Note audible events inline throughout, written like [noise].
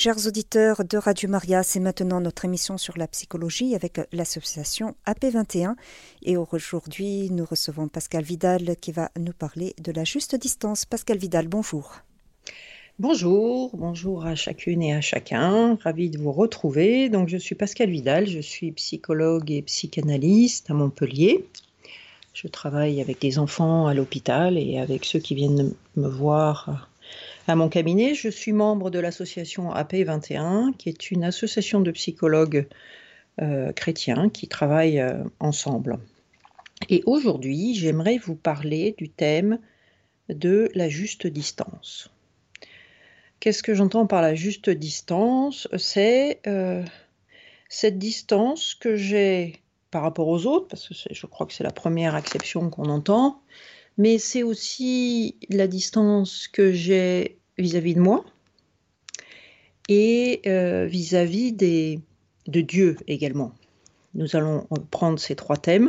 Chers auditeurs de Radio Maria, c'est maintenant notre émission sur la psychologie avec l'association AP21. Et aujourd'hui, nous recevons Pascal Vidal qui va nous parler de la juste distance. Pascal Vidal, bonjour. Bonjour, bonjour à chacune et à chacun. Ravi de vous retrouver. Donc, je suis Pascal Vidal, je suis psychologue et psychanalyste à Montpellier. Je travaille avec des enfants à l'hôpital et avec ceux qui viennent me voir à mon cabinet. Je suis membre de l'association AP21, qui est une association de psychologues euh, chrétiens qui travaillent euh, ensemble. Et aujourd'hui, j'aimerais vous parler du thème de la juste distance. Qu'est-ce que j'entends par la juste distance? C'est euh, cette distance que j'ai par rapport aux autres, parce que je crois que c'est la première acception qu'on entend, mais c'est aussi la distance que j'ai vis-à-vis de moi et euh, vis-à-vis des, de Dieu également. Nous allons prendre ces trois thèmes.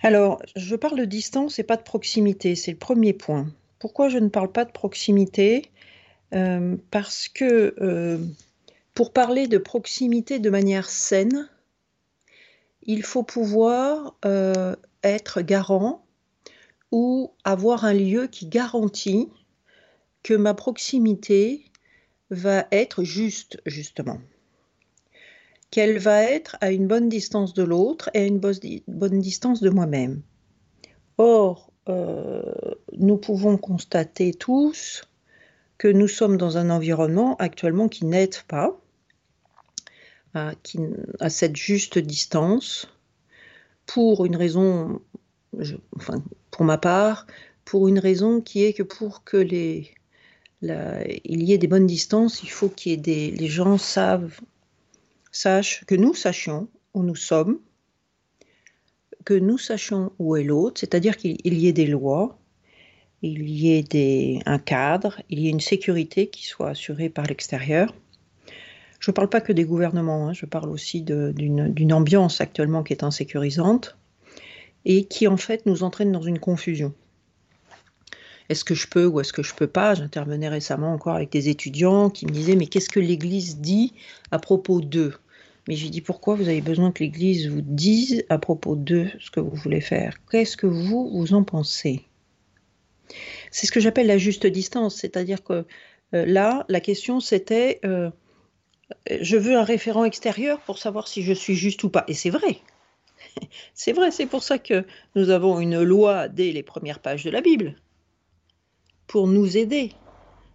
Alors, je parle de distance et pas de proximité, c'est le premier point. Pourquoi je ne parle pas de proximité? Euh, Parce que euh, pour parler de proximité de manière saine, il faut pouvoir être garant ou avoir un lieu qui garantit que ma proximité va être juste, justement. Qu'elle va être à une bonne distance de l'autre et à une bonne distance de moi-même. Or, euh, nous pouvons constater tous que nous sommes dans un environnement actuellement qui n'aide pas à, cette juste distance pour une raison, enfin, pour ma part, pour une raison qui est que pour que les, il y ait des bonnes distances, il faut qu'il y ait des, les gens sachent, que nous sachions où nous sommes, que nous sachions où est l'autre, c'est-à-dire qu'il y ait des lois, il y ait des, un cadre, il y ait une sécurité qui soit assurée par l'extérieur. Je ne parle pas que des gouvernements, hein, je parle aussi d'une ambiance actuellement qui est insécurisante et qui en fait nous entraîne dans une confusion. Est-ce que je peux ou est-ce que je peux pas? J'intervenais récemment encore avec des étudiants qui me disaient mais qu'est-ce que l'Église dit à propos d'eux? Mais j'ai dit pourquoi vous avez besoin que l'Église vous dise à propos d'eux ce que vous voulez faire? Qu'est-ce que vous vous en pensez? C'est ce que j'appelle la juste distance, c'est-à-dire que euh, là la question c'était euh, je veux un référent extérieur pour savoir si je suis juste ou pas. Et c'est vrai, [laughs] c'est vrai, c'est pour ça que nous avons une loi dès les premières pages de la Bible, pour nous aider.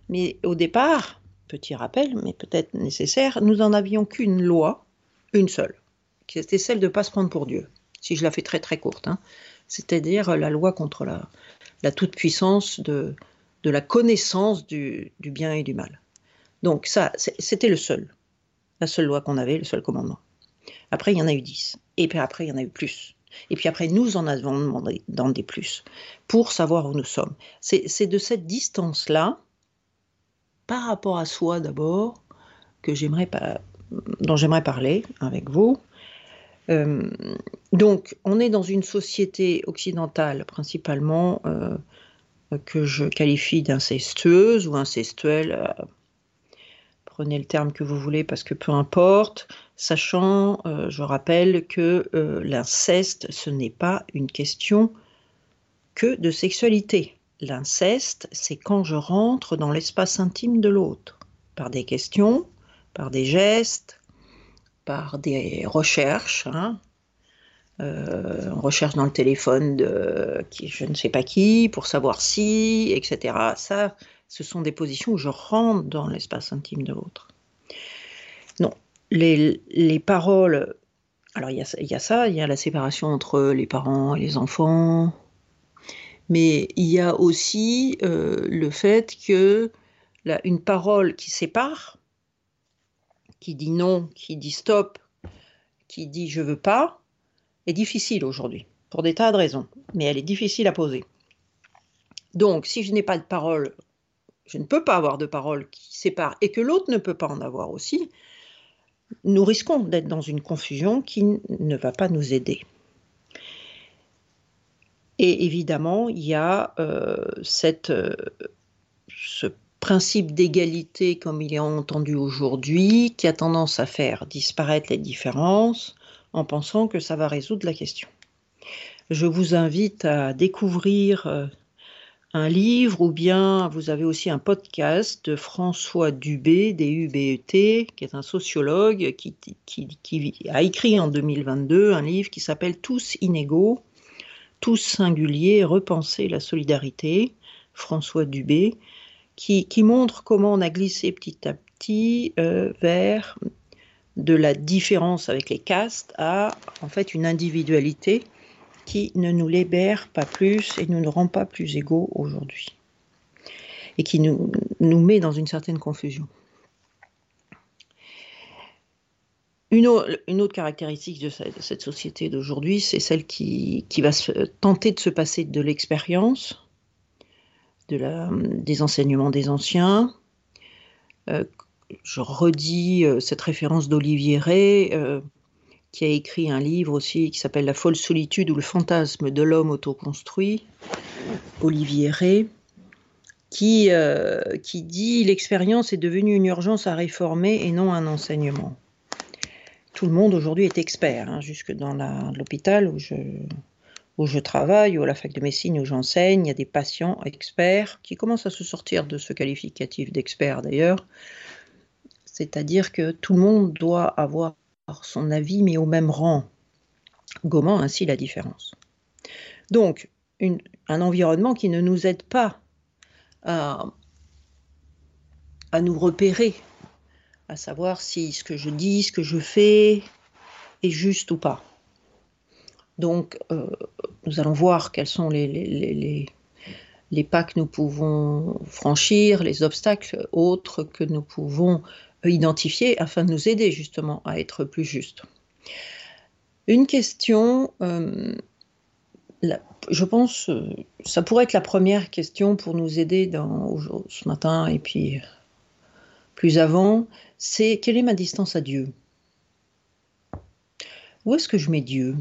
Mais au départ, petit rappel, mais peut-être nécessaire, nous n'en avions qu'une loi, une seule, qui était celle de ne pas se prendre pour Dieu, si je la fais très très courte. Hein. C'est-à-dire la loi contre la, toute-puissance de, la connaissance du bien et du mal. Donc ça, c'était le seul, la seule loi qu'on avait, le seul commandement. Après, il y en a eu dix. Et puis après, il y en a eu plus. Et puis après, nous en avons demandé dans des plus pour savoir où nous sommes. C'est de cette distance-là, par rapport à soi d'abord, que j'aimerais dont j'aimerais parler avec vous. Euh, donc, on est dans une société occidentale principalement euh, que je qualifie d'incestueuse ou incestuelle. Prenez le terme que vous voulez parce que peu importe sachant, euh, je rappelle, que euh, l'inceste, ce n'est pas une question que de sexualité. L'inceste, c'est quand je rentre dans l'espace intime de l'autre, par des questions, par des gestes, par des recherches. Hein. Euh, on recherche dans le téléphone de qui, je ne sais pas qui, pour savoir si, etc. Ça, ce sont des positions où je rentre dans l'espace intime de l'autre. Non, les, paroles. Alors, il y, a, ça, il y a la séparation entre les parents et les enfants, mais il y a aussi euh, le fait que une parole qui sépare, qui dit non, qui dit stop, qui dit je veux pas, est difficile aujourd'hui, pour des tas de raisons, mais elle est difficile à poser. Donc, si je n'ai pas de parole, je ne peux pas avoir de parole qui sépare, et que l'autre ne peut pas en avoir aussi, nous risquons d'être dans une confusion qui ne va pas nous aider. Et évidemment, il y a euh, euh, ce principe d'égalité comme il est entendu aujourd'hui, qui a tendance à faire disparaître les différences en pensant que ça va résoudre la question. Je vous invite à découvrir euh, un livre ou bien vous avez aussi un podcast de François Dubé, D-U-B-E-T, qui est un sociologue qui, a écrit en 2022 un livre qui s'appelle Tous inégaux, tous singuliers, repenser la solidarité, François Dubé, qui, montre comment on a glissé petit à petit euh, vers de la différence avec les castes à en fait une individualité qui ne nous libère pas plus et ne nous rend pas plus égaux aujourd'hui. Et qui nous, met dans une certaine confusion. Une, autre caractéristique de, cette société d'aujourd'hui, c'est celle qui, va tenter de se passer de l'expérience, de des enseignements des anciens. Euh, je redis euh, cette référence d'Olivier Ray, euh, qui a écrit un livre aussi qui s'appelle La folle solitude ou le fantasme de l'homme autoconstruit, Olivier Rey, qui, euh, qui dit l'expérience est devenue une urgence à réformer et non un enseignement. Tout le monde aujourd'hui est expert, hein, jusque dans l'hôpital où je, où je travaille, ou à la fac de médecine où j'enseigne, il y a des patients experts qui commencent à se sortir de ce qualificatif d'expert d'ailleurs. C'est-à-dire que tout le monde doit avoir son avis, mais au même rang, gommant ainsi la différence? Donc, un environnement qui ne nous aide pas à, nous repérer, à savoir si ce que je dis, ce que je fais est juste ou pas. Donc, euh, nous allons voir quels sont les, pas que nous pouvons franchir, les obstacles autres que nous pouvons identifier afin de nous aider justement à être plus justes. Une question, euh, je pense, euh, ça pourrait être la première question pour nous aider dans, ce matin et puis plus avant, c'est quelle est ma distance à Dieu? Où est-ce que je mets Dieu?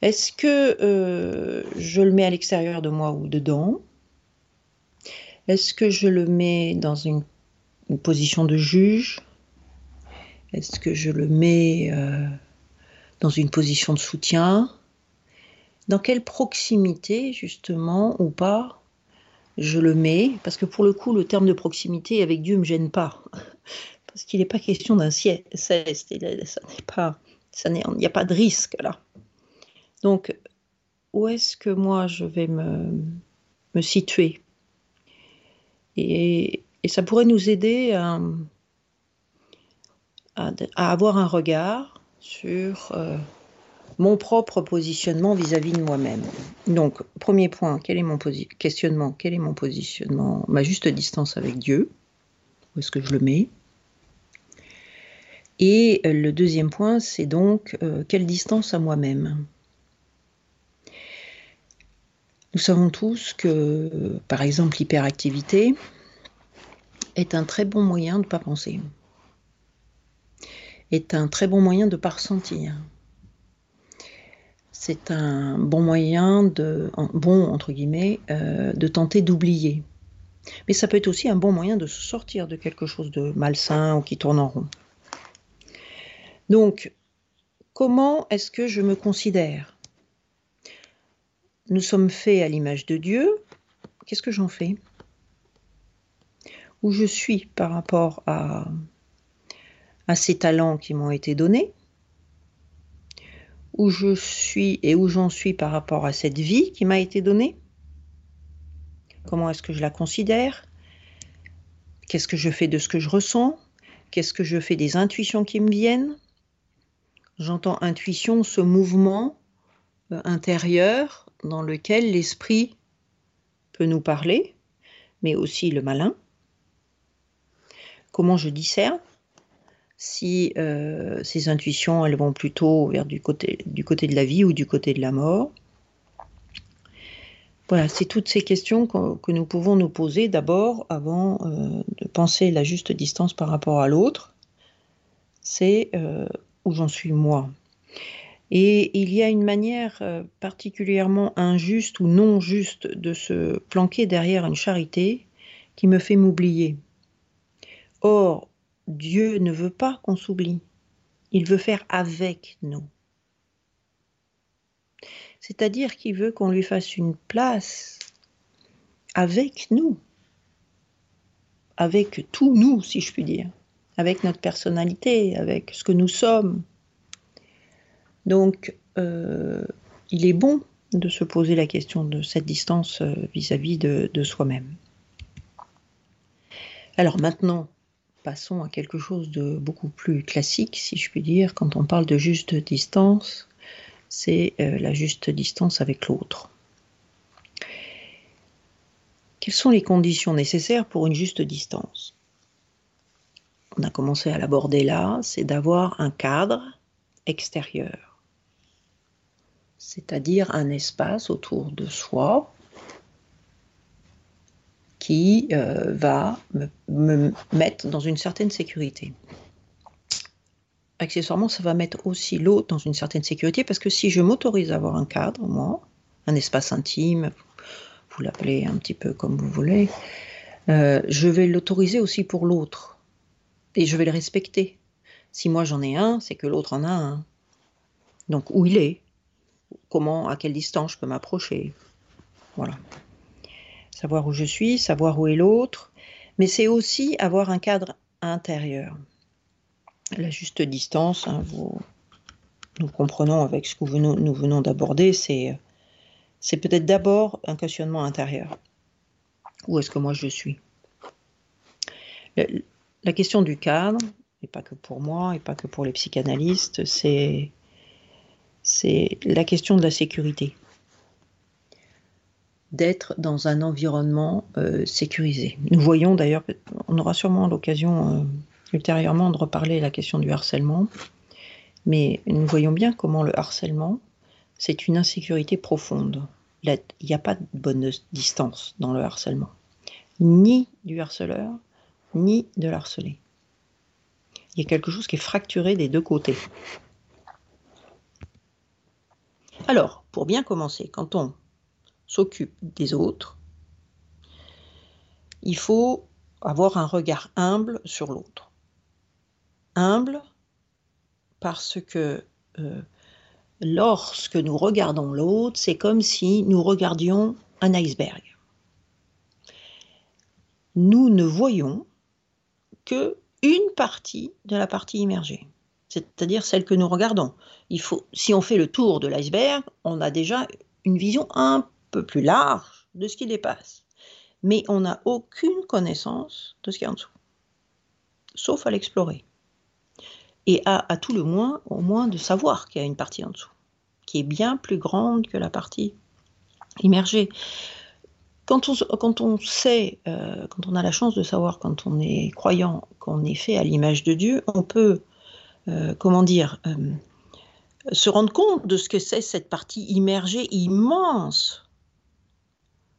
Est-ce que euh, je le mets à l'extérieur de moi ou dedans? Est-ce que je le mets dans une, position de juge? Est-ce que je le mets euh, dans une position de soutien? Dans quelle proximité, justement, ou pas, je le mets? Parce que pour le coup, le terme de proximité avec Dieu ne me gêne pas. [laughs] Parce qu'il n'est pas question d'un ceste. Ça n'est pas. Il n'y a pas de risque là. Donc, où est-ce que moi je vais me situer? Et, ça pourrait nous aider à, avoir un regard sur euh, mon propre positionnement vis-à-vis de moi-même. Donc, premier point, quel est mon questionnement Quel est mon positionnement Ma juste distance avec Dieu? Où est-ce que je le mets? Et euh, le deuxième point, c'est donc euh, quelle distance à moi-même? Nous savons tous que, par exemple, l'hyperactivité est un très bon moyen de ne pas penser, est un très bon moyen de ne pas ressentir. C'est un bon moyen de, bon entre guillemets, euh, de tenter d'oublier. Mais ça peut être aussi un bon moyen de sortir de quelque chose de malsain ou qui tourne en rond. Donc, comment est-ce que je me considère? Nous sommes faits à l'image de Dieu, qu'est-ce que j'en fais? Où je suis par rapport à, à ces talents qui m'ont été donnés? Où je suis et où j'en suis par rapport à cette vie qui m'a été donnée? Comment est-ce que je la considère? Qu'est-ce que je fais de ce que je ressens? Qu'est-ce que je fais des intuitions qui me viennent? J'entends intuition, ce mouvement euh, intérieur dans lequel l'esprit peut nous parler, mais aussi le malin. Comment je discerne si euh, ces intuitions elles vont plutôt vers du côté, du côté de la vie ou du côté de la mort? Voilà, c'est toutes ces questions que, nous pouvons nous poser d'abord avant euh, de penser la juste distance par rapport à l'autre. C'est euh, où j'en suis moi. Et il y a une manière euh, particulièrement injuste ou non juste de se planquer derrière une charité qui me fait m'oublier. Or, Dieu ne veut pas qu'on s'oublie. Il veut faire avec nous. C'est-à-dire qu'il veut qu'on lui fasse une place avec nous, avec tout nous, si je puis dire, avec notre personnalité, avec ce que nous sommes. Donc, euh, il est bon de se poser la question de cette distance euh, vis-à-vis de, soi-même. Alors maintenant, passons à quelque chose de beaucoup plus classique, si je puis dire, quand on parle de juste distance, c'est euh, la juste distance avec l'autre. Quelles sont les conditions nécessaires pour une juste distance? On a commencé à l'aborder là, c'est d'avoir un cadre extérieur, c'est-à-dire un espace autour de soi qui euh, va me, mettre dans une certaine sécurité. Accessoirement, ça va mettre aussi l'autre dans une certaine sécurité parce que si je m'autorise à avoir un cadre, moi, un espace intime, vous l'appelez un petit peu comme vous voulez, euh, je vais l'autoriser aussi pour l'autre et je vais le respecter. Si moi j'en ai un, c'est que l'autre en a un. Donc où il est, comment, à quelle distance je peux m'approcher. Voilà savoir où je suis, savoir où est l'autre, mais c'est aussi avoir un cadre intérieur. La juste distance, hein, nous comprenons avec ce que nous venons d'aborder, c'est, c'est peut-être d'abord un questionnement intérieur. Où est-ce que moi je suis? La, question du cadre, et pas que pour moi, et pas que pour les psychanalystes, c'est, c'est la question de la sécurité d'être dans un environnement euh, sécurisé. Nous voyons d'ailleurs, on aura sûrement l'occasion euh, ultérieurement de reparler la question du harcèlement, mais nous voyons bien comment le harcèlement, c'est une insécurité profonde. Il n'y a pas de bonne distance dans le harcèlement, ni du harceleur, ni de l'harcelé. Il y a quelque chose qui est fracturé des deux côtés. Alors, pour bien commencer, quand on s'occupe des autres, il faut avoir un regard humble sur l'autre. Humble parce que euh, lorsque nous regardons l'autre, c'est comme si nous regardions un iceberg. Nous ne voyons que une partie de la partie immergée, c'est-à-dire celle que nous regardons. Il faut, si on fait le tour de l'iceberg, on a déjà une vision un plus large de ce qui dépasse. Mais on n'a aucune connaissance de ce qui est en dessous, sauf à l'explorer. Et à, à, tout le moins, au moins de savoir qu'il y a une partie en dessous, qui est bien plus grande que la partie immergée. Quand on, quand on sait, euh, quand on a la chance de savoir, quand on est croyant, qu'on est fait à l'image de Dieu, on peut, euh, comment dire, euh, se rendre compte de ce que c'est cette partie immergée immense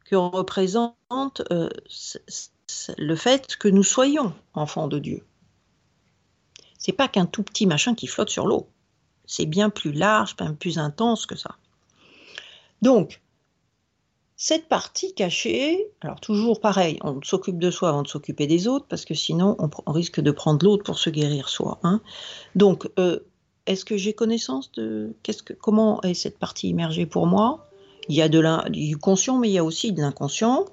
que représente euh, le fait que nous soyons enfants de Dieu. C'est pas qu'un tout petit machin qui flotte sur l'eau. C'est bien plus large, bien plus intense que ça. Donc, cette partie cachée, alors toujours pareil, on s'occupe de soi avant de s'occuper des autres, parce que sinon on, risque de prendre l'autre pour se guérir soi. Hein. Donc, euh, est-ce que j'ai connaissance de comment est cette partie immergée pour moi? Il y a de du conscient, mais il y a aussi de l'inconscient.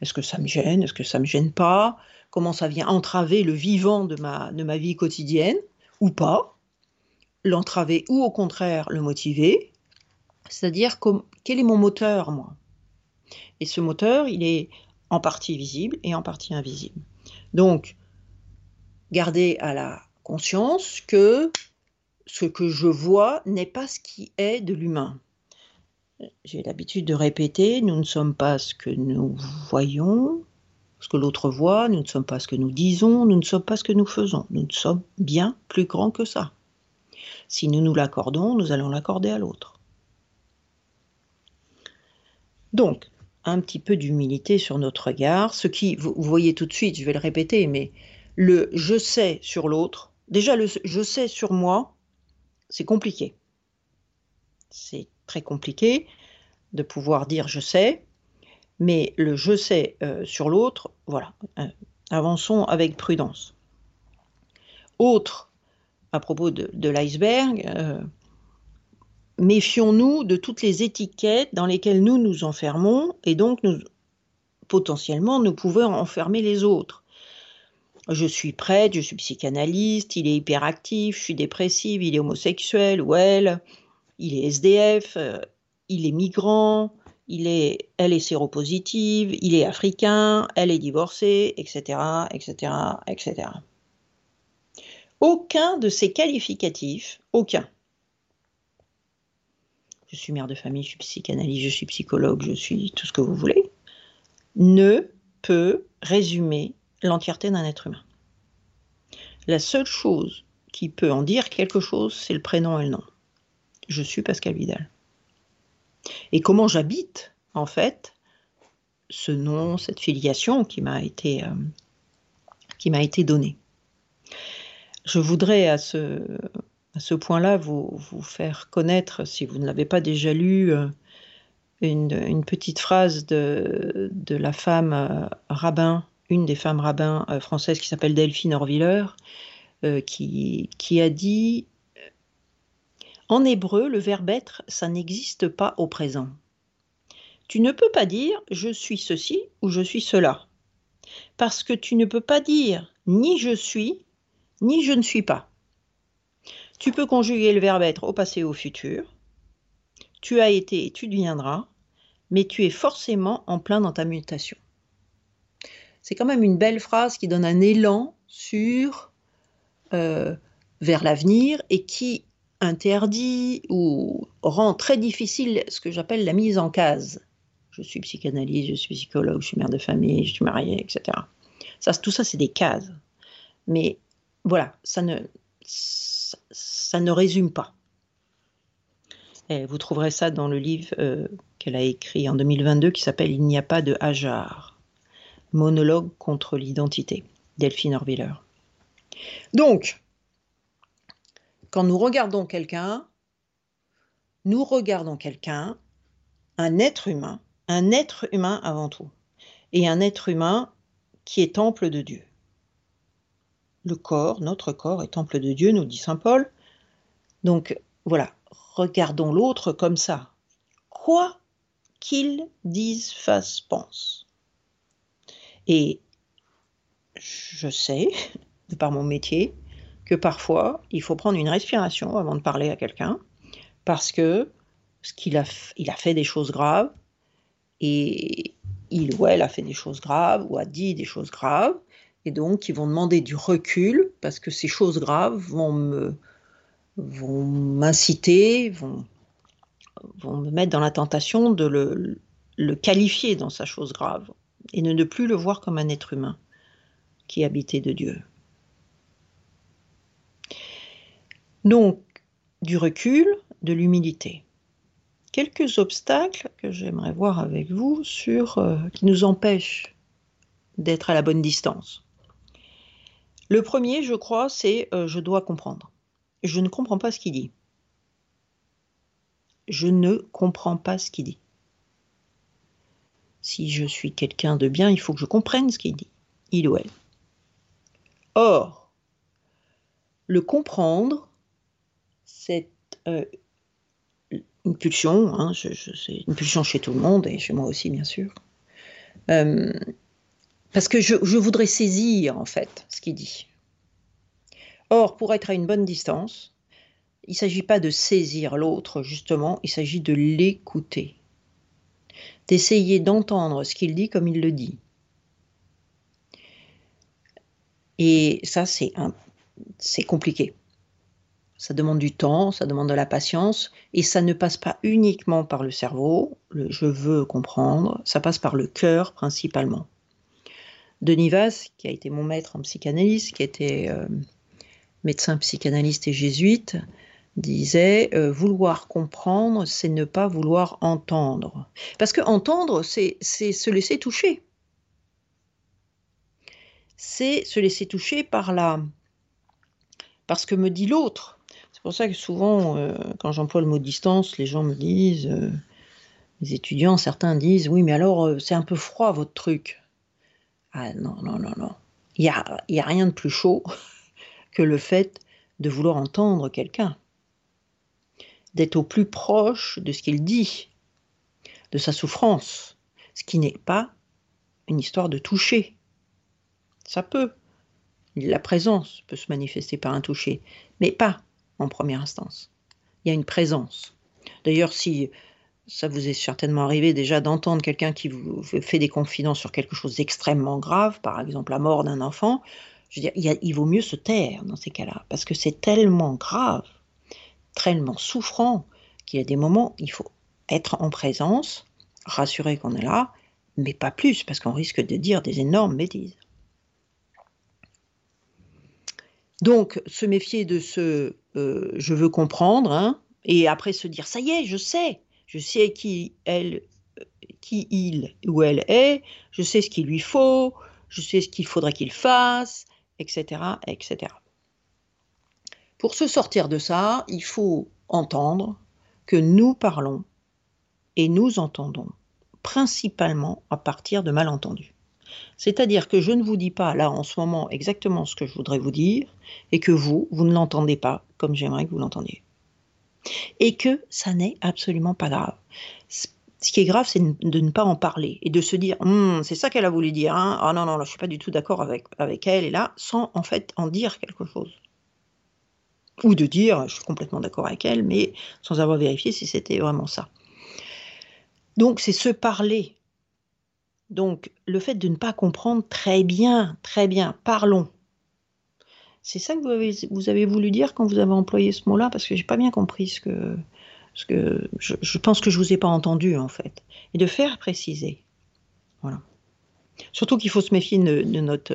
Est-ce que ça me gêne? Est-ce que ça me gêne pas? Comment ça vient entraver le vivant de ma vie quotidienne? Ou pas? L'entraver ou au contraire le motiver? C'est-à-dire quel est mon moteur, moi? Et ce moteur, il est en partie visible et en partie invisible. Donc, garder à la conscience que ce que je vois n'est pas ce qui est de l'humain j'ai l'habitude de répéter, nous ne sommes pas ce que nous voyons, ce que l'autre voit, nous ne sommes pas ce que nous disons, nous ne sommes pas ce que nous faisons, nous sommes bien plus grands que ça. Si nous nous l'accordons, nous allons l'accorder à l'autre. Donc, un petit peu d'humilité sur notre regard, ce qui, vous voyez tout de suite, je vais le répéter, mais le je sais sur l'autre, déjà le je sais sur moi, c'est compliqué. c'est très compliqué de pouvoir dire je sais, mais le je sais euh, sur l'autre, voilà, euh, avançons avec prudence. Autre, à propos de, l'iceberg, euh, méfions-nous de toutes les étiquettes dans lesquelles nous nous enfermons et donc nous, potentiellement nous pouvons enfermer les autres. Je suis prête, je suis psychanalyste, il est hyperactif, je suis dépressive, il est homosexuel ou elle, il est SDF, il est migrant, il est, elle est séropositive, il est africain, elle est divorcée, etc., etc., etc. Aucun de ces qualificatifs, aucun. Je suis mère de famille, je suis psychanalyste, je suis psychologue, je suis tout ce que vous voulez, ne peut résumer l'entièreté d'un être humain. La seule chose qui peut en dire quelque chose, c'est le prénom et le nom. Je suis Pascal Vidal et comment j'habite, en fait, ce nom, cette filiation qui m'a été, euh, qui m'a été donnée? Je voudrais à ce, à ce point-là vous, vous, faire connaître, si vous ne l'avez pas déjà lu, euh, une, petite phrase de, de la femme euh, rabbin, une des femmes rabbins françaises qui s'appelle Delphine Orviller, qui, qui a dit en hébreu, le verbe être, ça n'existe pas au présent. Tu ne peux pas dire je suis ceci ou je suis cela. Parce que tu ne peux pas dire ni je suis, ni je ne suis pas. Tu peux conjuguer le verbe être au passé ou au futur. Tu as été et tu deviendras, mais tu es forcément en plein dans ta mutation. C'est quand même une belle phrase qui donne un élan sur euh, vers l'avenir et qui interdit ou rend très difficile ce que j'appelle la mise en case. Je suis psychanalyste, je suis psychologue, je suis mère de famille, je suis mariée, etc. Tout ça, c'est des cases. Mais voilà, ça ne, ça, ne résume pas. Et vous trouverez ça dans le livre euh, qu'elle a écrit en 2022 qui s'appelle Il n'y a pas de Hajar, monologue contre l'identité, Delphine Orviller. Donc, quand nous regardons quelqu'un, nous regardons quelqu'un, un être humain, un être humain avant tout, et un être humain qui est temple de Dieu. Le corps, notre corps est temple de Dieu, nous dit Saint Paul. Donc voilà, regardons l'autre comme ça. Quoi qu'il dise, fasse, pense. Et je sais, [laughs] de par mon métier, que parfois, il faut prendre une respiration avant de parler à quelqu'un, parce que ce qu'il a, il a fait des choses graves, et il ou elle a fait des choses graves, ou a dit des choses graves, et donc ils vont demander du recul, parce que ces choses graves vont me vont m'inciter, vont, vont me mettre dans la tentation de le, le qualifier dans sa chose grave, et de ne plus le voir comme un être humain qui habitait de Dieu. Donc, du recul, de l'humilité. Quelques obstacles que j'aimerais voir avec vous sur euh, qui nous empêchent d'être à la bonne distance. Le premier, je crois, c'est euh, je dois comprendre. Je ne comprends pas ce qu'il dit. Je ne comprends pas ce qu'il dit. Si je suis quelqu'un de bien, il faut que je comprenne ce qu'il dit, il ou elle. Or, le comprendre, c'est euh, une pulsion, hein, c'est une pulsion chez tout le monde et chez moi aussi bien sûr, euh, parce que je, voudrais saisir en fait ce qu'il dit. Or, pour être à une bonne distance, il ne s'agit pas de saisir l'autre, justement, il s'agit de l'écouter, d'essayer d'entendre ce qu'il dit comme il le dit. Et ça, c'est compliqué. Ça demande du temps, ça demande de la patience, et ça ne passe pas uniquement par le cerveau, le je veux comprendre, ça passe par le cœur principalement. Denis Vaz, qui a été mon maître en psychanalyse, qui était euh, médecin psychanalyste et jésuite, disait euh, vouloir comprendre, c'est ne pas vouloir entendre. Parce que entendre, c'est se laisser toucher. C'est se laisser toucher par la, parce que me dit l'autre pour ça que souvent, euh, quand j'emploie le mot distance, les gens me disent, les étudiants, certains disent, oui, mais alors c'est un peu froid votre truc. Ah non, non, non, non. Il n'y a, y a rien de plus chaud [laughs] que le fait de vouloir entendre quelqu'un, d'être au plus proche de ce qu'il dit, de sa souffrance, ce qui n'est pas une histoire de toucher. Ça peut. La présence peut se manifester par un toucher, mais pas en première instance. Il y a une présence. D'ailleurs, si ça vous est certainement arrivé déjà d'entendre quelqu'un qui vous fait des confidences sur quelque chose d'extrêmement grave, par exemple la mort d'un enfant, je veux dire, il, vaut mieux se taire dans ces cas-là, parce que c'est tellement grave, tellement souffrant, qu'il y a des moments, où il faut être en présence, rassurer qu'on est là, mais pas plus, parce qu'on risque de dire des énormes bêtises. Donc, se méfier de ce euh, je veux comprendre, hein, et après se dire ça y est, je sais, je sais qui elle, qui il ou elle est, je sais ce qu'il lui faut, je sais ce qu'il faudrait qu'il fasse, etc., etc. Pour se sortir de ça, il faut entendre que nous parlons et nous entendons principalement à partir de malentendus. C'est-à-dire que je ne vous dis pas là en ce moment exactement ce que je voudrais vous dire et que vous, vous ne l'entendez pas comme j'aimerais que vous l'entendiez. Et que ça n'est absolument pas grave. Ce qui est grave, c'est de ne pas en parler et de se dire hum, c'est ça qu'elle a voulu dire. Hein. Ah non, non, là, je suis pas du tout d'accord avec, avec elle et là, sans en fait en dire quelque chose. Ou de dire je suis complètement d'accord avec elle, mais sans avoir vérifié si c'était vraiment ça. Donc, c'est se parler donc, le fait de ne pas comprendre, très bien, très bien, parlons. C'est ça que vous avez, voulu dire quand vous avez employé ce mot-là, parce que j'ai pas bien compris ce que, ce que je, pense que je vous ai pas entendu en fait, et de faire préciser. Voilà. Surtout qu'il faut se méfier de, notre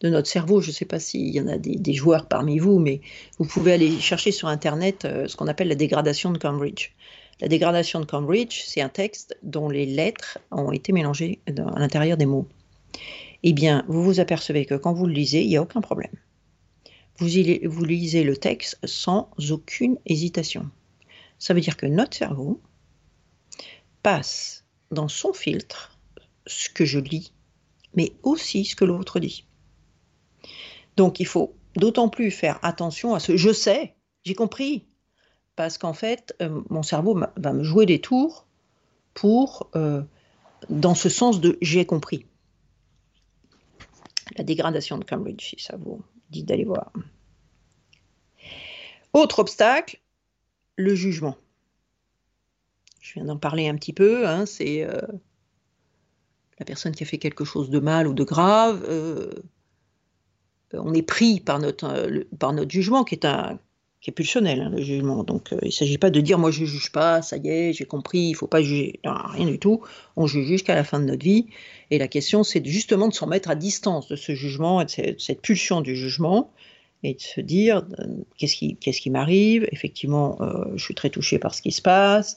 de notre cerveau. Je ne sais pas s'il y en a des, des, joueurs parmi vous, mais vous pouvez aller chercher sur Internet euh, ce qu'on appelle la dégradation de Cambridge. La dégradation de Cambridge, c'est un texte dont les lettres ont été mélangées à l'intérieur des mots. Eh bien, vous vous apercevez que quand vous le lisez, il n'y a aucun problème. Vous, lisez le texte sans aucune hésitation. Ça veut dire que notre cerveau passe dans son filtre ce que je lis, mais aussi ce que l'autre dit. Donc il faut d'autant plus faire attention à ce je sais, j'ai compris, parce qu'en fait, euh, mon cerveau va me jouer des tours pour, euh, dans ce sens de j'ai compris. La dégradation de Cambridge, si ça vous d'aller voir. Autre obstacle, le jugement. Je viens d'en parler un petit peu, hein, c'est euh, la personne qui a fait quelque chose de mal ou de grave. on est pris par notre, par notre jugement, qui est un, qui est pulsionnel, hein, le jugement. Donc, euh, il ne s'agit pas de dire moi je ne juge pas, ça y est, j'ai compris, il ne faut pas juger. rien du tout. On juge jusqu'à la fin de notre vie. Et la question, c'est justement de s'en mettre à distance de ce jugement et de cette, pulsion du jugement et de se dire euh, qu'est-ce qui, qu'est-ce qui m'arrive? Effectivement, euh, je suis très touché par ce qui se passe.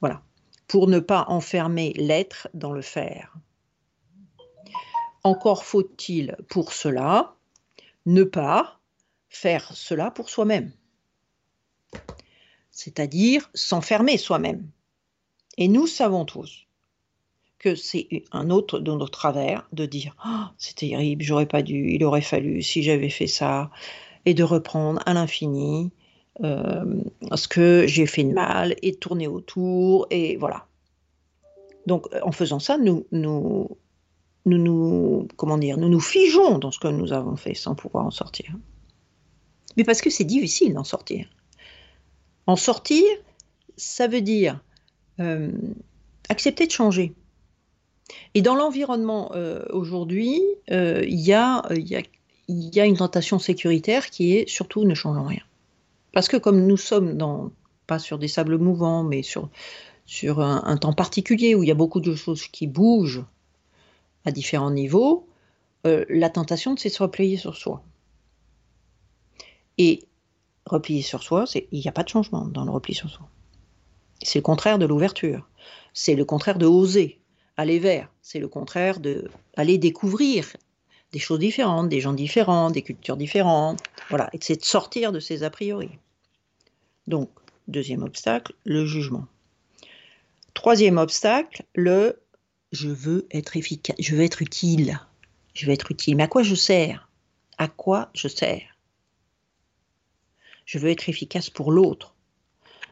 Voilà. Pour ne pas enfermer l'être dans le faire. Encore faut-il pour cela ne pas faire cela pour soi-même c'est-à-dire s'enfermer soi-même. Et nous savons tous que c'est un autre de nos travers de dire oh, c'est terrible, j'aurais pas dû, il aurait fallu si j'avais fait ça, et de reprendre à l'infini euh, ce que j'ai fait de mal et de tourner autour, et voilà. Donc en faisant ça, nous, nous, nous, nous, comment dire, nous nous figeons dans ce que nous avons fait sans pouvoir en sortir. Mais parce que c'est difficile d'en sortir. En sortir, ça veut dire euh, accepter de changer. Et dans l'environnement euh, aujourd'hui, euh, il y, a, une tentation sécuritaire qui est surtout ne changeons rien. Parce que comme nous sommes dans, pas sur des sables mouvants, mais sur, un, temps particulier où il y a beaucoup de choses qui bougent à différents niveaux, la tentation, de se replier sur soi. Replier sur soi, il n'y a pas de changement dans le repli sur soi. C'est le contraire de l'ouverture. C'est le contraire de oser, aller vers. C'est le contraire de aller découvrir des choses différentes, des gens différents, des cultures différentes. Voilà, c'est de sortir de ces a priori. Donc, deuxième obstacle, le jugement. Troisième obstacle, le je veux être efficace, je veux être utile. Je veux être utile. Mais à quoi je sers? À quoi je sers? Je veux être efficace pour l'autre.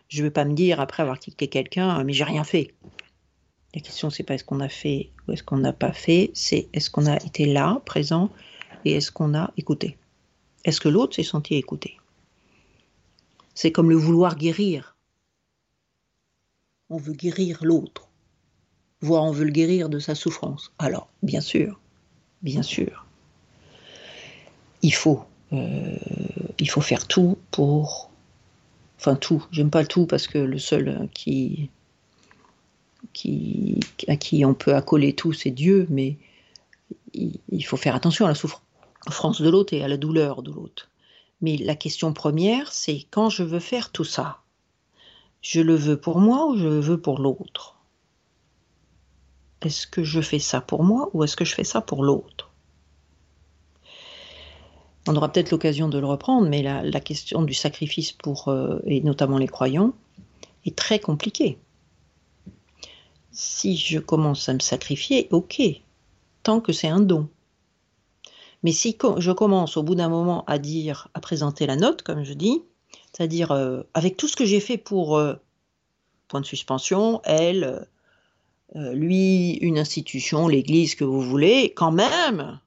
Je ne veux pas me dire après avoir quitté quelqu'un, mais j'ai rien fait. La question, c'est pas est-ce qu'on a fait ou est-ce qu'on n'a pas fait, c'est est-ce qu'on a été là, présent, et est-ce qu'on a écouté. Est-ce que l'autre s'est senti écouté? C'est comme le vouloir guérir. On veut guérir l'autre, voire on veut le guérir de sa souffrance. Alors, bien sûr, bien sûr, il faut, euh, il faut faire tout pour enfin tout, j'aime pas le tout parce que le seul qui, qui, à qui on peut accoler tout, c'est Dieu, mais il, faut faire attention à la souffrance de l'autre et à la douleur de l'autre. Mais la question première, c'est quand je veux faire tout ça, je le veux pour moi ou je le veux pour l'autre? Est-ce que je fais ça pour moi ou est-ce que je fais ça pour l'autre? On aura peut-être l'occasion de le reprendre, mais la, question du sacrifice pour, euh, et notamment les croyants, est très compliquée. Si je commence à me sacrifier, ok, tant que c'est un don. Mais si je commence au bout d'un moment à dire, à présenter la note, comme je dis, c'est-à-dire euh, avec tout ce que j'ai fait pour euh, point de suspension, elle, lui, une institution, l'église que vous voulez, quand même,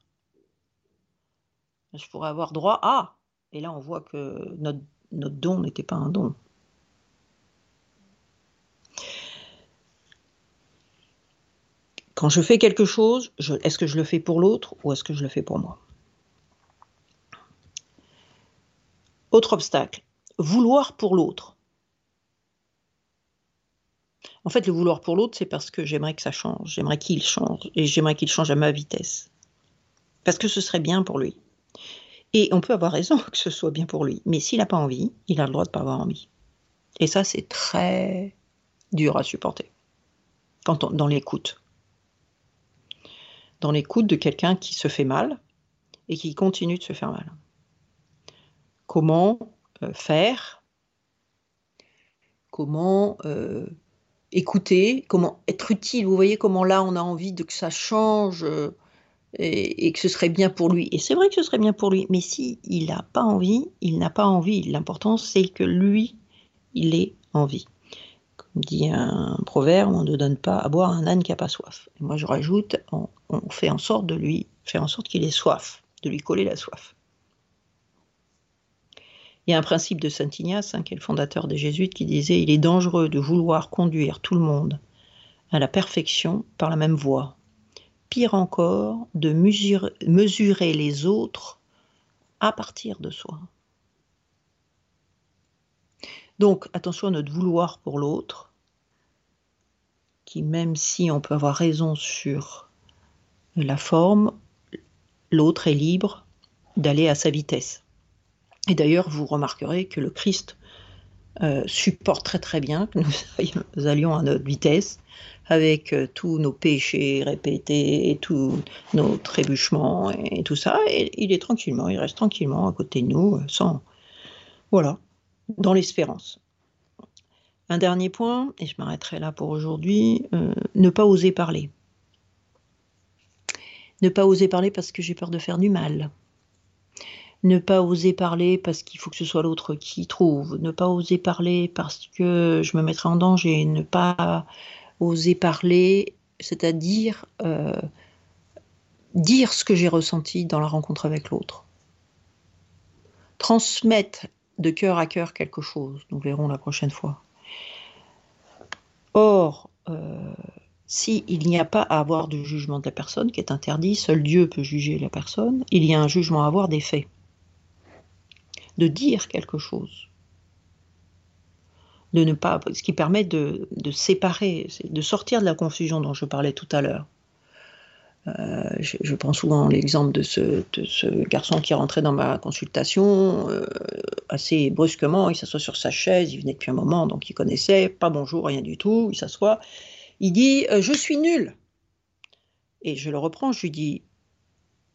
je pourrais avoir droit à. Et là, on voit que notre, don n'était pas un don. Quand je fais quelque chose, est-ce que je le fais pour l'autre ou est-ce que je le fais pour moi? Autre obstacle, vouloir pour l'autre. En fait, le vouloir pour l'autre, c'est parce que j'aimerais que ça change, j'aimerais qu'il change, et j'aimerais qu'il change à ma vitesse. Parce que ce serait bien pour lui. Et on peut avoir raison [laughs] que ce soit bien pour lui. Mais s'il n'a pas envie, il a le droit de ne pas avoir envie. Et ça, c'est très dur à supporter. Quand dans l'écoute. Dans l'écoute de quelqu'un qui se fait mal et qui continue de se faire mal. Comment euh, faire Comment euh, écouter Comment être utile Vous voyez comment là, on a envie de que ça change. Et, que ce serait bien pour lui. Et c'est vrai que ce serait bien pour lui, mais si il n'a pas envie, il n'a pas envie. L'important, c'est que lui, il ait envie. Comme dit un proverbe, on ne donne pas à boire un âne qui n'a pas soif. Et moi, je rajoute, on, fait en sorte de lui, faire en sorte qu'il ait soif, de lui coller la soif. Il y a un principe de Saint Ignace, hein, qui est le fondateur des Jésuites, qui disait Il est dangereux de vouloir conduire tout le monde à la perfection par la même voie pire encore, de mesurer, les autres à partir de soi. Donc attention à notre vouloir pour l'autre, qui même si on peut avoir raison sur la forme, l'autre est libre d'aller à sa vitesse. Et d'ailleurs, vous remarquerez que le Christ euh, supporte très très bien que nous [laughs] allions à notre vitesse, avec euh, tous nos péchés répétés et tous nos trébuchements et tout ça. Il est tranquillement, il reste tranquillement à côté de nous, euh, sans. Voilà, dans l'espérance. Un dernier point, et je m'arrêterai là pour aujourd'hui, euh, ne pas oser parler. Ne pas oser parler parce que j'ai peur de faire du mal. Ne pas oser parler parce qu'il faut que ce soit l'autre qui trouve. Ne pas oser parler parce que je me mettrai en danger. Ne pas oser parler, c'est-à-dire euh, dire ce que j'ai ressenti dans la rencontre avec l'autre. Transmettre de cœur à cœur quelque chose, nous verrons la prochaine fois. Or, euh, s'il n'y a pas à avoir de jugement de la personne, qui est interdit, seul Dieu peut juger la personne, il y a un jugement à avoir des faits. De dire quelque chose de ne pas, ce qui permet de, séparer, de sortir de la confusion dont je parlais tout à l'heure. Euh, je, prends souvent l'exemple de ce, garçon qui est rentré dans ma consultation euh, assez brusquement. Il s'assoit sur sa chaise, il venait depuis un moment, donc il connaissait, pas bonjour, rien du tout. Il s'assoit, il dit euh, Je suis nul. Et je le reprends, je lui dis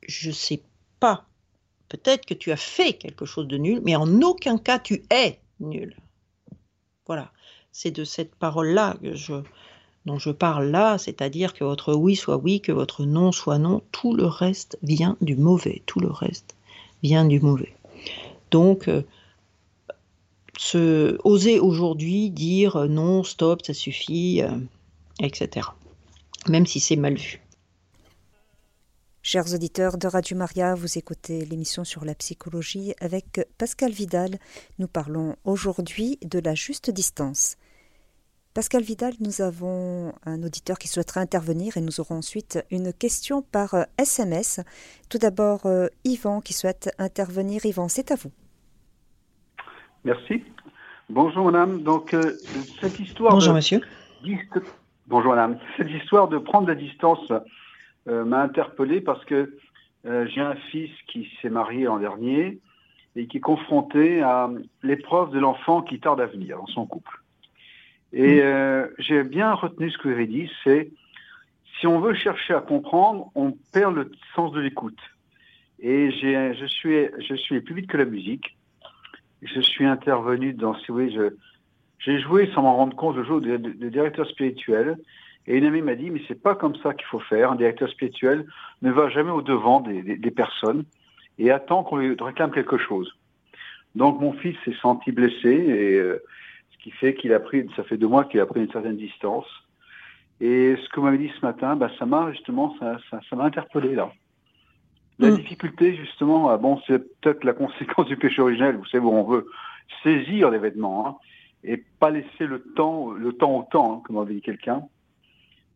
Je sais pas, peut-être que tu as fait quelque chose de nul, mais en aucun cas tu es nul. Voilà, c'est de cette parole-là dont je parle là, c'est-à-dire que votre oui soit oui, que votre non soit non, tout le reste vient du mauvais, tout le reste vient du mauvais. Donc, euh, se, oser aujourd'hui dire non, stop, ça suffit, euh, etc. Même si c'est mal vu. Chers auditeurs de Radio Maria, vous écoutez l'émission sur la psychologie avec Pascal Vidal. Nous parlons aujourd'hui de la juste distance. Pascal Vidal, nous avons un auditeur qui souhaiterait intervenir et nous aurons ensuite une question par SMS. Tout d'abord, euh, Yvan qui souhaite intervenir. Yvan, c'est à vous. Merci. Bonjour madame. Donc euh, cette histoire. Bonjour monsieur. Bonjour madame. Cette histoire de prendre la distance euh, m'a interpellé parce que euh, j'ai un fils qui s'est marié l'an dernier et qui est confronté à l'épreuve de l'enfant qui tarde à venir dans son couple. Et mm. euh, j'ai bien retenu ce que vous avez dit, c'est si on veut chercher à comprendre, on perd le sens de l'écoute. Et je suis, je suis plus vite que la musique. Je suis intervenu dans, si vous j'ai joué sans m'en rendre compte le jeu de, de directeur spirituel et une amie m'a dit, mais c'est pas comme ça qu'il faut faire. Un directeur spirituel ne va jamais au devant des, des, personnes et attend qu'on lui réclame quelque chose. Donc mon fils s'est senti blessé et euh, ce qui fait qu'il a pris, ça fait deux mois qu'il a pris une certaine distance. Et ce que vous m'avez dit ce matin, bah, ça m'a justement, ça, ça, ça m'a interpellé là. La mm. difficulté justement, ah, bon, c'est peut-être la conséquence du péché originel. Vous savez où on veut saisir l'événement hein, et pas laisser le temps, le temps au temps, hein, comme avait dit quelqu'un.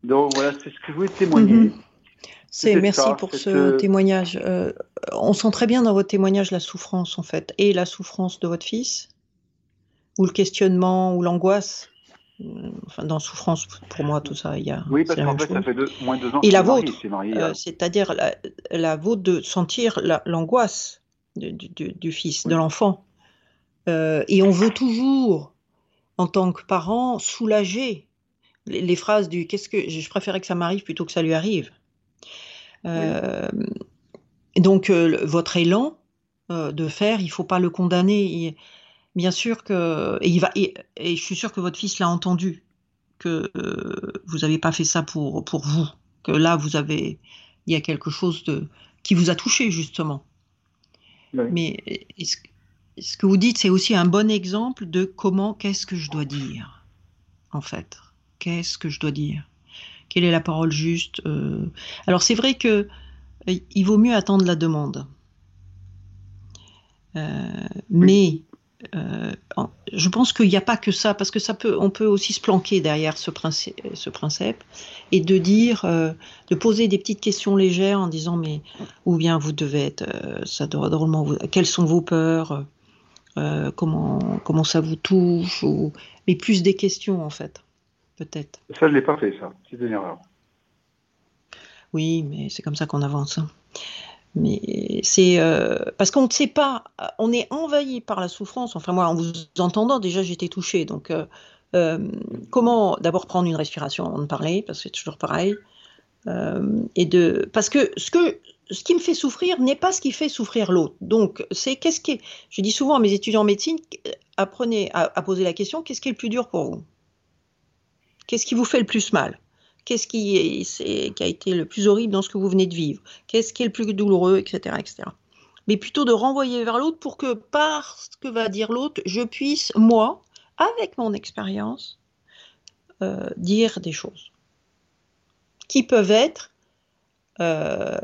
Donc voilà, c'est ce que je voulais témoigner. Mhm. C'est merci pour ce témoignage. Euh, on sent très bien dans votre témoignage la souffrance en fait, et la souffrance de votre fils, ou le questionnement, ou l'angoisse. Euh, enfin, dans souffrance, pour moi, tout ça, il y a. Oui, parce qu'en fait, ça fait moins de deux ans. Et la vôtre, euh, c'est-à-dire la, la, vôtre de sentir l'angoisse du, du, du, fils, de l'enfant. et on veut toujours, en tant que parent, soulager les, phrases du qu'est-ce que je préférais que ça m'arrive plutôt que ça lui arrive. Euh, donc euh, votre élan euh, de faire, il faut pas le condamner. bien sûr que et il va et, je suis sûr que votre fils l'a entendu que vous n'avez pas fait ça pour pour vous, que là vous avez il y a quelque chose de qui vous a touché justement. Mais ce que vous dites, c'est aussi un bon exemple de comment qu'est-ce que je dois dire en fait? Qu'est-ce que je dois dire? Quelle est la parole juste? Euh? Alors c'est vrai que euh, il vaut mieux attendre la demande. Euh, mais je pense qu'il n'y a pas que ça, parce que ça peut, on peut aussi se planquer derrière ce principe, ce principe et de dire, de poser des petites questions légères en disant mais où bien vous devez être, ça doit drôlement, vous, quelles sont vos peurs, comment comment ça vous touche, ou, mais plus des questions en fait peut-être. Ça, je ne l'ai pas fait, ça. C'est une erreur. Oui, mais c'est comme ça qu'on avance. Hein. Mais c'est euh, parce qu'on ne sait pas, on est envahi par la souffrance. Enfin, moi, en vous entendant, déjà, j'étais touchée. Donc, euh, euh, comment d'abord prendre une respiration avant de parler, parce que c'est toujours pareil. et de, parce que ce que ce qui me fait souffrir n'est pas ce qui fait souffrir l'autre. Donc, c'est qu'est-ce qui est, je dis souvent à mes étudiants en médecine, apprenez à, à poser la question qu'est-ce qui est le plus dur pour vous? Qu'est-ce qui vous fait le plus mal? Qu'est-ce qui, a été le plus horrible dans ce que vous venez de vivre? Qu'est-ce qui est le plus douloureux, etc., etc. Mais plutôt de renvoyer vers l'autre pour que, par ce que va dire l'autre, je puisse, moi, avec mon expérience, euh, dire des choses qui peuvent être euh,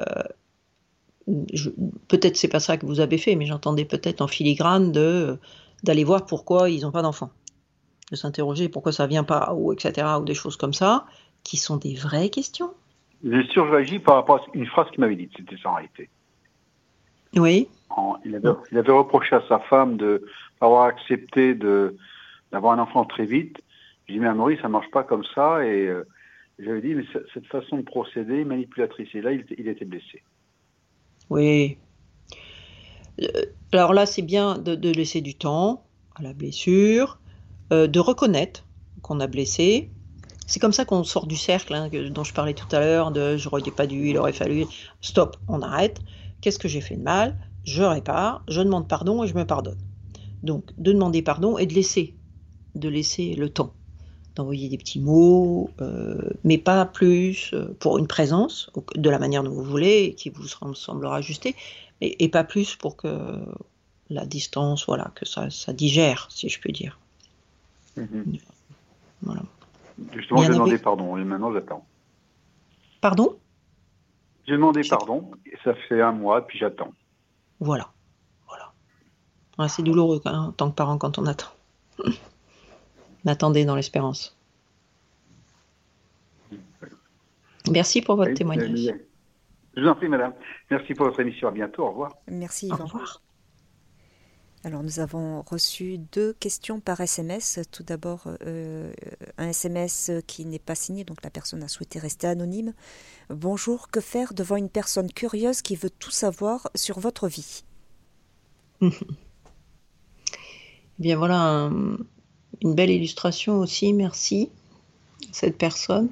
peut-être c'est pas ça que vous avez fait, mais j'entendais peut-être en filigrane d'aller voir pourquoi ils n'ont pas d'enfants de s'interroger pourquoi ça vient pas, ou etc., ou des choses comme ça, qui sont des vraies questions. Sûr, j'agis par rapport à une phrase qu'il m'avait dite, c'était ça en réalité. Oui. il, avait, reproché à sa femme de avoir accepté d'avoir un enfant très vite. J'ai dit, mais Maurice, ça marche pas comme ça. Et euh, j'avais dit, mais cette façon de procéder manipulatrice. Et là, il, il était blessé. Oui. Euh, alors là, c'est bien de, de, laisser du temps à la blessure, euh, de reconnaître qu'on a blessé. C'est comme ça qu'on sort du cercle hein, dont je parlais tout à l'heure, de j'aurais pas dû, il aurait fallu. Stop, on arrête. Qu'est-ce que j'ai fait de mal? Je répare, je demande pardon et je me pardonne. Donc, de demander pardon et de laisser. de laisser le temps, d'envoyer des petits mots, mais pas plus pour une présence, de la manière dont vous voulez, qui vous semblera ajustée, et, pas plus pour que la distance, voilà, que ça, ça digère, si je puis dire. Mhm. Voilà. Justement, j'ai demandé pardon, et maintenant j'attends. Pardon? J'ai demandé pardon, et ça fait un mois, puis j'attends. Voilà. voilà. c'est douloureux en tant que parent quand on attend. [laughs] Attendez dans l'espérance. Merci pour votre témoignage. Je vous en prie, madame. Merci pour votre émission. À bientôt. Au revoir. Merci, Au revoir. Alors nous avons reçu deux questions par SMS. Tout d'abord euh, un SMS qui n'est pas signé, donc la personne a souhaité rester anonyme. Bonjour, que faire devant une personne curieuse qui veut tout savoir sur votre vie? [laughs] Eh Bien voilà une belle illustration aussi, merci cette personne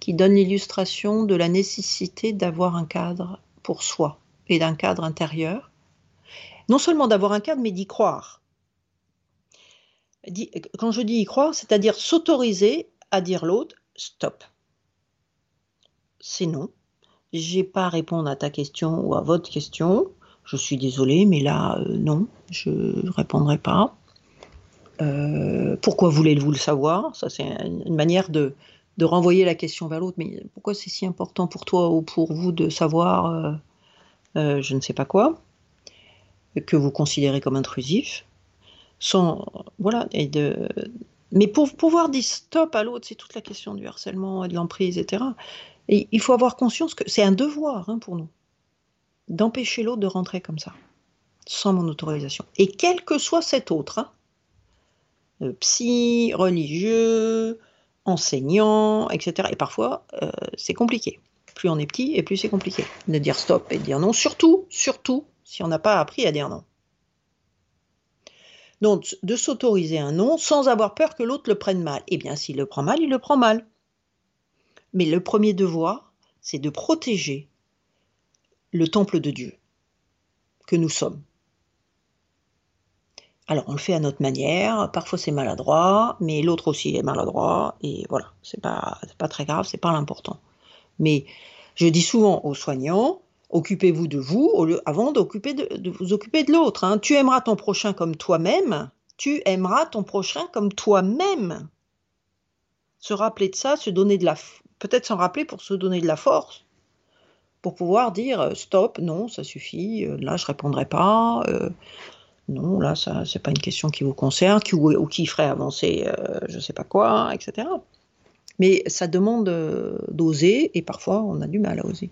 qui donne l'illustration de la nécessité d'avoir un cadre pour soi et d'un cadre intérieur non seulement d'avoir un cadre, mais d'y croire. Quand je dis y croire, c'est-à-dire s'autoriser à dire l'autre, stop. C'est non. J'ai pas à répondre à ta question ou à votre question. Je suis désolée, mais là, euh, non, je ne répondrai pas. Euh, pourquoi voulez-vous le savoir? Ça, c'est une manière de, renvoyer la question vers l'autre. Mais pourquoi c'est si important pour toi ou pour vous de savoir euh, je ne sais pas quoi? Que vous considérez comme intrusif, sans, voilà, et mais pour pouvoir dire stop à l'autre, c'est toute la question du harcèlement et de l'emprise, etc. Et il faut avoir conscience que c'est un devoir hein, pour nous d'empêcher l'autre de rentrer comme ça, sans mon autorisation. Et quel que soit cet autre, hein, euh, psy, religieux, enseignant, etc. Et parfois, euh, c'est compliqué. Plus on est petit, et plus c'est compliqué de dire stop et de dire non. Surtout, surtout, si on n'a pas appris à dire non. Donc, de s'autoriser un non sans avoir peur que l'autre le prenne mal. Eh bien, s'il le prend mal, il le prend mal. Mais le premier devoir, c'est de protéger le temple de Dieu que nous sommes. Alors, on le fait à notre manière, parfois c'est maladroit, mais l'autre aussi est maladroit, et voilà, c'est pas, pas très grave, c'est pas l'important. Mais je dis souvent aux soignants, Occupez-vous de vous avant d'occuper de, vous occuper de l'autre. Hein. Tu aimeras ton prochain comme toi-même. Tu aimeras ton prochain comme toi-même. Se rappeler de ça, se donner de la, peut-être s'en rappeler pour se donner de la force, pour pouvoir dire euh, stop, non, ça suffit. Euh, là, je répondrai pas. Euh, non, là, ça, c'est pas une question qui vous concerne, ou, qui ferait avancer, je sais pas quoi, etc. Mais ça demande d'oser, et parfois, on a du mal à oser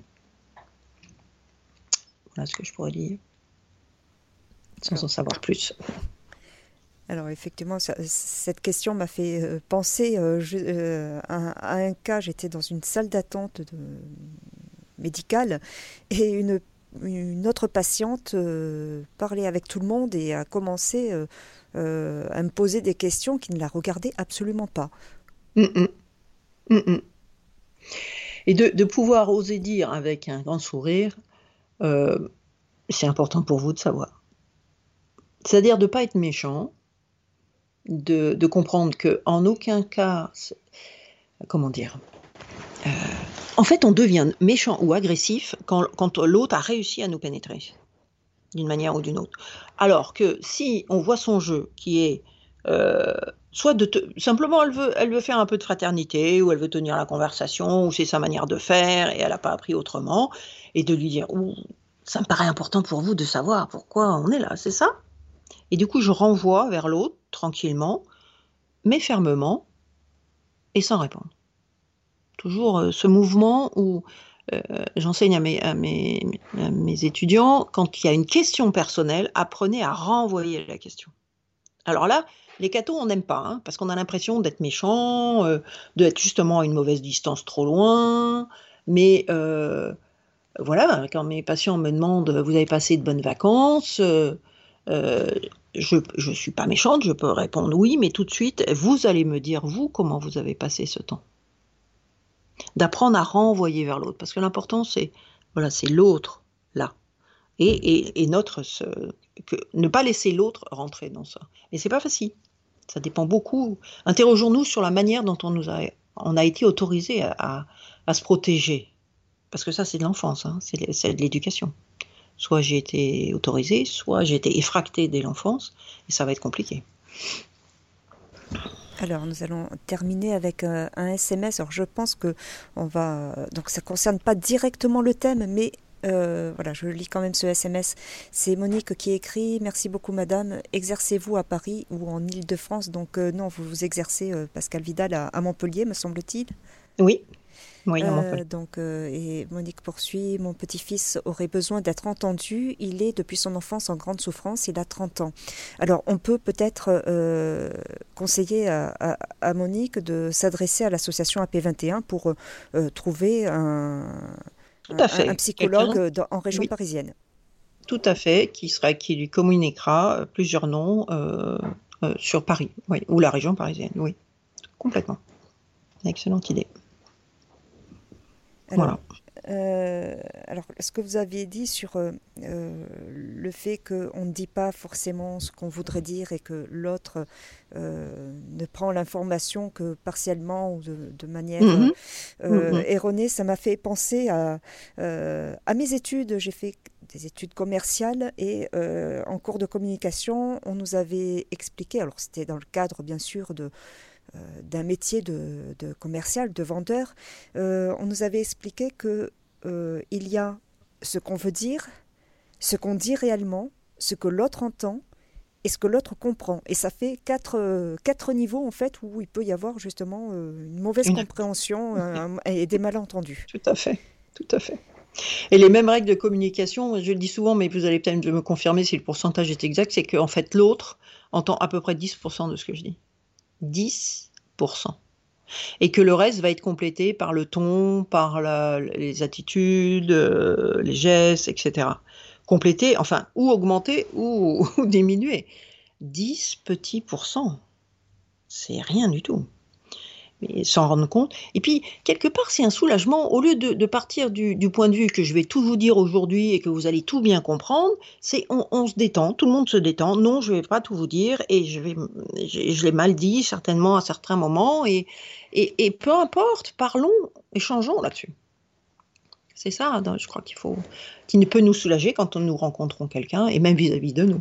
ce que je pourrais dire, sans en savoir plus. Alors effectivement, cette question m'a fait euh, penser euh, euh, à, un cas. J'étais dans une salle d'attente médicale et une, une autre patiente parlait avec tout le monde et a commencé à me poser des questions qui ne la regardaient absolument pas. Mm, mm. Mm, et de, de, pouvoir oser dire avec un grand sourire, euh, c'est important pour vous de savoir. C'est-à-dire de ne pas être méchant, de, comprendre que en aucun cas, comment dire, euh, en fait, on devient méchant ou agressif quand, l'autre a réussi à nous pénétrer d'une manière ou d'une autre. Alors que si on voit son jeu qui est euh, soit de simplement elle veut, faire un peu de fraternité ou elle veut tenir la conversation ou c'est sa manière de faire et elle n'a pas appris autrement et de lui dire ça me paraît important pour vous de savoir pourquoi on est là, c'est ça? Et du coup, je renvoie vers l'autre tranquillement, mais fermement et sans répondre. Toujours euh, ce mouvement où euh, j'enseigne à, mes, mes, étudiants, quand il y a une question personnelle, apprenez à renvoyer la question. Alors là, les cathos, on n'aime pas, hein, parce qu'on a l'impression d'être méchant, euh, d'être justement à une mauvaise distance trop loin, mais voilà, quand mes patients me demandent vous avez passé de bonnes vacances, euh, euh, je ne suis pas méchante, je peux répondre oui, mais tout de suite, vous allez me dire, vous, comment vous avez passé ce temps. D'apprendre à renvoyer vers l'autre, parce que l'important, c'est l'autre, là. Et, notre, ne pas laisser l'autre rentrer dans ça. Et c'est pas facile. Ça dépend beaucoup. Interrogeons-nous sur la manière dont on nous a, on a été autorisé à, se protéger. Parce que ça, c'est de l'enfance, hein. c'est de l'éducation. Soit j'ai été autorisé, soit j'ai été effracté dès l'enfance, et ça va être compliqué. Alors, nous allons terminer avec euh, un, SMS. Alors, je pense que on va. Donc, ça ne concerne pas directement le thème, mais euh, voilà, je lis quand même ce SMS. C'est Monique qui écrit Merci beaucoup, madame. Exercez-vous à Paris ou en Ile-de-France? Donc, euh, non, vous vous exercez, Pascal Vidal, à Montpellier, me semble-t-il Oui. Euh, donc, euh, et Monique poursuit Mon petit-fils aurait besoin d'être entendu. Il est depuis son enfance en grande souffrance. Il a 30 ans. Alors, on peut peut-être euh, conseiller à, Monique de s'adresser à l'association AP21 pour trouver un, un, psychologue en région parisienne. Tout à fait, qui, sera, qui lui communiquera plusieurs noms sur Paris, oui, ou la région parisienne, oui, complètement. Excellente idée. Alors, euh, alors, ce que vous aviez dit sur euh, euh, le fait qu'on ne dit pas forcément ce qu'on voudrait dire et que l'autre ne prend l'information que partiellement ou de, manière mhm. Mhm. erronée, ça m'a fait penser à, à mes études. J'ai fait des études commerciales et en cours de communication, on nous avait expliqué, alors c'était dans le cadre bien sûr de d'un métier de, commercial, de vendeur, euh, on nous avait expliqué que euh, il y a ce qu'on veut dire, ce qu'on dit réellement, ce que l'autre entend et ce que l'autre comprend. Et ça fait quatre, quatre niveaux en fait où il peut y avoir justement une mauvaise compréhension [laughs] et des malentendus. Tout à fait, tout à fait. Et les mêmes règles de communication, je le dis souvent, mais vous allez peut-être me confirmer si le pourcentage est exact, c'est qu'en fait l'autre entend à peu près 10% de ce que je dis. 10%. Et que le reste va être complété par le ton, par les attitudes, euh, les gestes, etc. Complété, enfin, ou augmenté ou, [laughs] ou diminué. 10 petits pourcents. C'est rien du tout mais s'en rendre compte. Et puis, quelque part, c'est un soulagement. Au lieu de, partir du, point de vue que je vais tout vous dire aujourd'hui et que vous allez tout bien comprendre, c'est on, se détend, tout le monde se détend. Non, je ne vais pas tout vous dire et je, l'ai mal dit certainement à certains moments. Et, et, peu importe, parlons, échangeons là-dessus. C'est ça, hein, je crois qu'il faut, qui ne peut nous soulager quand nous rencontrons quelqu'un et même vis à -vis de nous.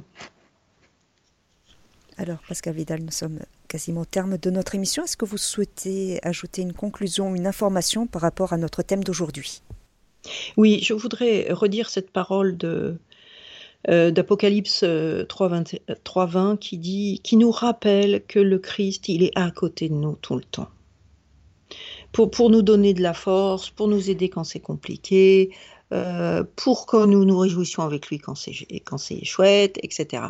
Alors, Pascal Vidal, nous sommes quasiment au terme de notre émission. Est-ce que vous souhaitez ajouter une conclusion, une information par rapport à notre thème d'aujourd'hui? Oui, je voudrais redire cette parole euh, d'Apocalypse 3.20 euh, qui dit, qui nous rappelle que le Christ, il est à côté de nous tout le temps. Pour, pour nous donner de la force, pour nous aider quand c'est compliqué, euh, pour que nous nous réjouissions avec lui quand c'est, chouette, etc.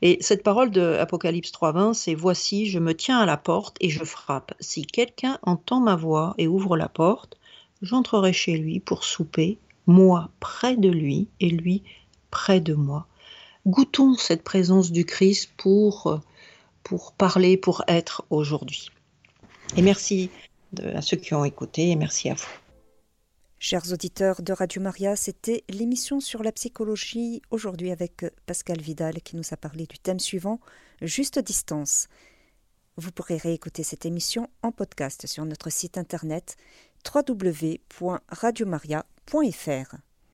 Et cette parole de Apocalypse 3.20, c'est Voici, je me tiens à la porte et je frappe. Si quelqu'un entend ma voix et ouvre la porte, j'entrerai chez lui pour souper, moi près de lui et lui près de moi. Goûtons cette présence du Christ pour, pour parler, pour être aujourd'hui. Et merci à ceux qui ont écouté et merci à vous. Chers auditeurs de Radio Maria, c'était l'émission sur la psychologie aujourd'hui avec Pascal Vidal qui nous a parlé du thème suivant, juste distance. Vous pourrez réécouter cette émission en podcast sur notre site internet www.radiomaria.fr.